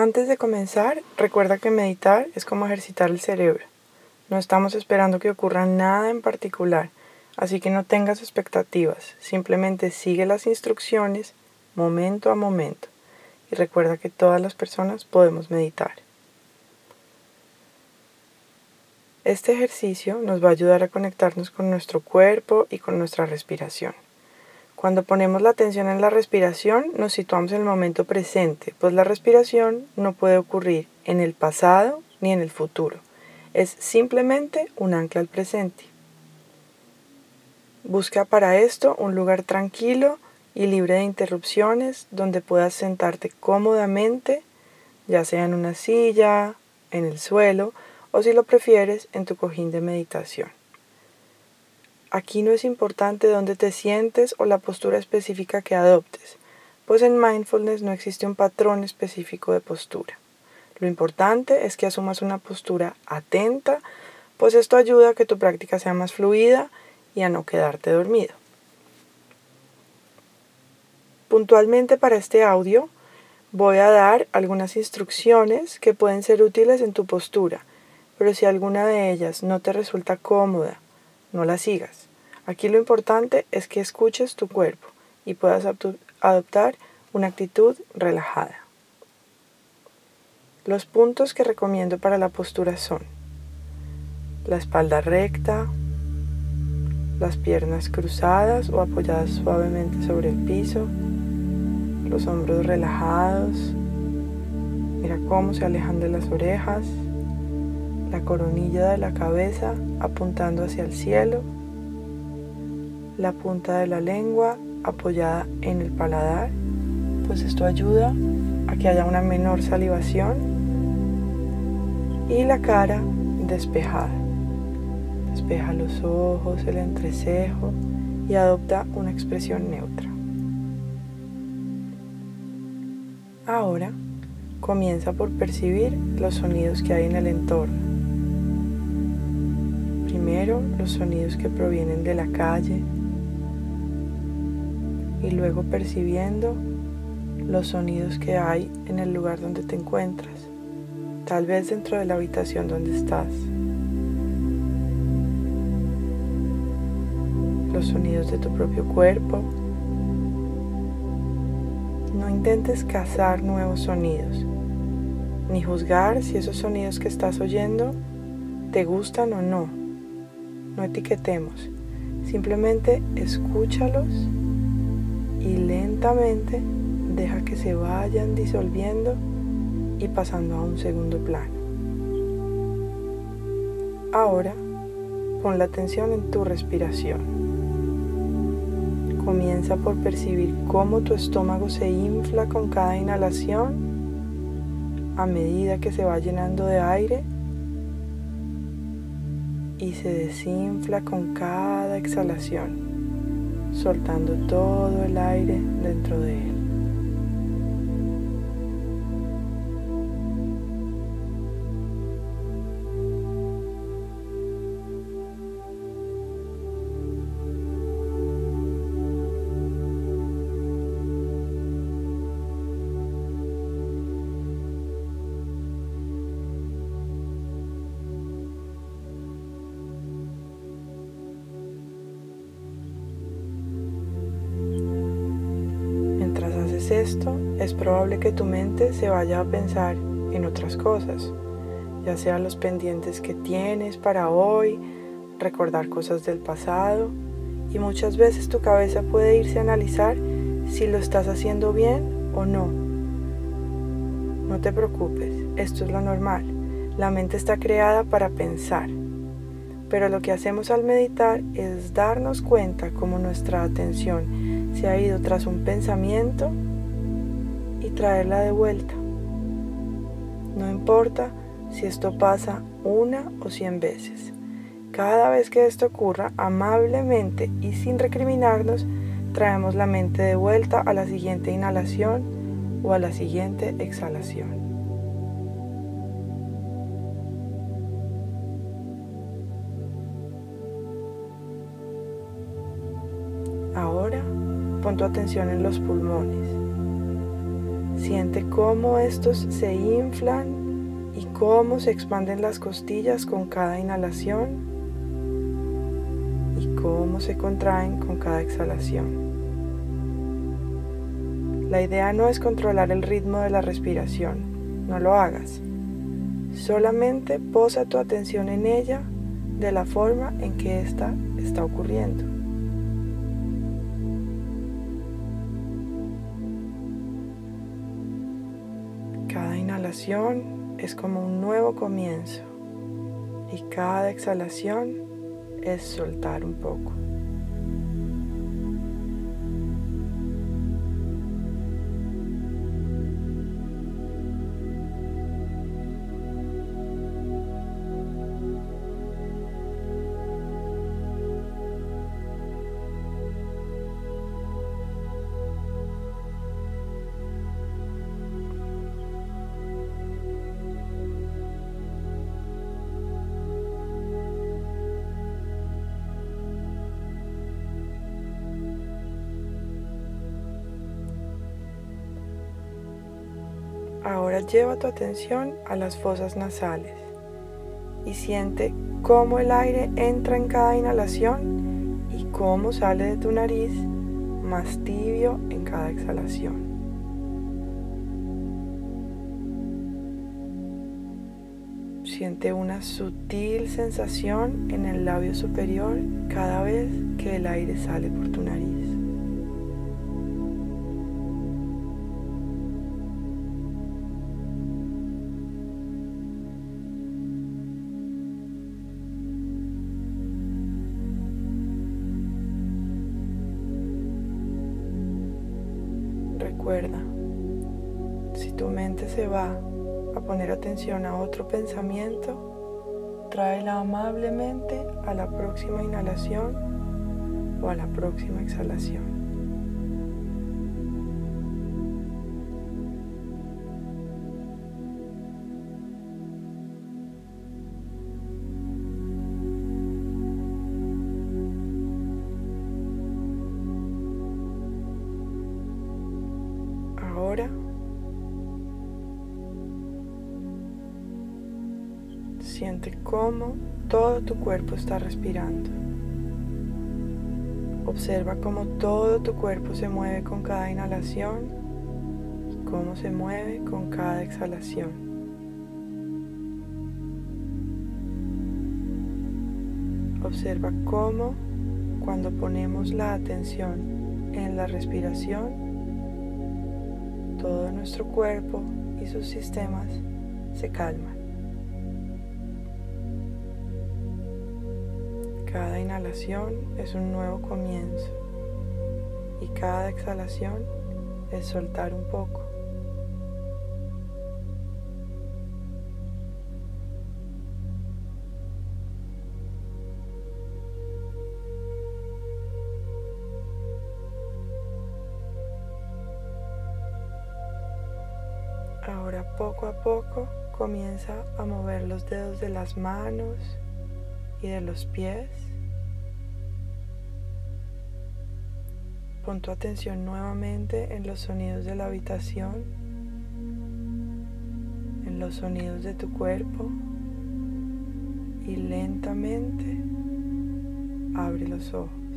Antes de comenzar, recuerda que meditar es como ejercitar el cerebro. No estamos esperando que ocurra nada en particular, así que no tengas expectativas, simplemente sigue las instrucciones momento a momento y recuerda que todas las personas podemos meditar. Este ejercicio nos va a ayudar a conectarnos con nuestro cuerpo y con nuestra respiración. Cuando ponemos la atención en la respiración, nos situamos en el momento presente, pues la respiración no puede ocurrir en el pasado ni en el futuro. Es simplemente un ancla al presente. Busca para esto un lugar tranquilo y libre de interrupciones donde puedas sentarte cómodamente, ya sea en una silla, en el suelo o si lo prefieres en tu cojín de meditación. Aquí no es importante dónde te sientes o la postura específica que adoptes, pues en mindfulness no existe un patrón específico de postura. Lo importante es que asumas una postura atenta, pues esto ayuda a que tu práctica sea más fluida y a no quedarte dormido. Puntualmente para este audio voy a dar algunas instrucciones que pueden ser útiles en tu postura, pero si alguna de ellas no te resulta cómoda, no la sigas. Aquí lo importante es que escuches tu cuerpo y puedas adoptar una actitud relajada. Los puntos que recomiendo para la postura son la espalda recta, las piernas cruzadas o apoyadas suavemente sobre el piso, los hombros relajados, mira cómo se alejan de las orejas, la coronilla de la cabeza apuntando hacia el cielo, la punta de la lengua apoyada en el paladar, pues esto ayuda a que haya una menor salivación y la cara despejada. Despeja los ojos, el entrecejo y adopta una expresión neutra. Ahora comienza por percibir los sonidos que hay en el entorno. Primero los sonidos que provienen de la calle y luego percibiendo los sonidos que hay en el lugar donde te encuentras, tal vez dentro de la habitación donde estás. Los sonidos de tu propio cuerpo, no intentes cazar nuevos sonidos, ni juzgar si esos sonidos que estás oyendo te gustan o no. No etiquetemos, simplemente escúchalos y lentamente deja que se vayan disolviendo y pasando a un segundo plano. Ahora pon la atención en tu respiración. Comienza por percibir cómo tu estómago se infla con cada inhalación a medida que se va llenando de aire y se desinfla con cada exhalación, soltando todo el aire dentro de él. Esto, es probable que tu mente se vaya a pensar en otras cosas, ya sean los pendientes que tienes para hoy, recordar cosas del pasado, y muchas veces tu cabeza puede irse a analizar si lo estás haciendo bien o no. No te preocupes, esto es lo normal. La mente está creada para pensar. Pero lo que hacemos al meditar es darnos cuenta cómo nuestra atención se ha ido tras un pensamiento traerla de vuelta. No importa si esto pasa una o cien veces. Cada vez que esto ocurra, amablemente y sin recriminarnos, traemos la mente de vuelta a la siguiente inhalación o a la siguiente exhalación. Ahora pon tu atención en los pulmones. Siente cómo estos se inflan y cómo se expanden las costillas con cada inhalación y cómo se contraen con cada exhalación. La idea no es controlar el ritmo de la respiración, no lo hagas. Solamente posa tu atención en ella de la forma en que ésta está ocurriendo. Inhalación es como un nuevo comienzo y cada exhalación es soltar un poco. Lleva tu atención a las fosas nasales y siente cómo el aire entra en cada inhalación y cómo sale de tu nariz más tibio en cada exhalación. Siente una sutil sensación en el labio superior cada vez que el aire sale por tu nariz. Recuerda, si tu mente se va a poner atención a otro pensamiento, tráela amablemente a la próxima inhalación o a la próxima exhalación. Siente cómo todo tu cuerpo está respirando. Observa cómo todo tu cuerpo se mueve con cada inhalación y cómo se mueve con cada exhalación. Observa cómo cuando ponemos la atención en la respiración, todo nuestro cuerpo y sus sistemas se calman. Cada inhalación es un nuevo comienzo y cada exhalación es soltar un poco. Poco a poco comienza a mover los dedos de las manos y de los pies. Pon tu atención nuevamente en los sonidos de la habitación, en los sonidos de tu cuerpo y lentamente abre los ojos.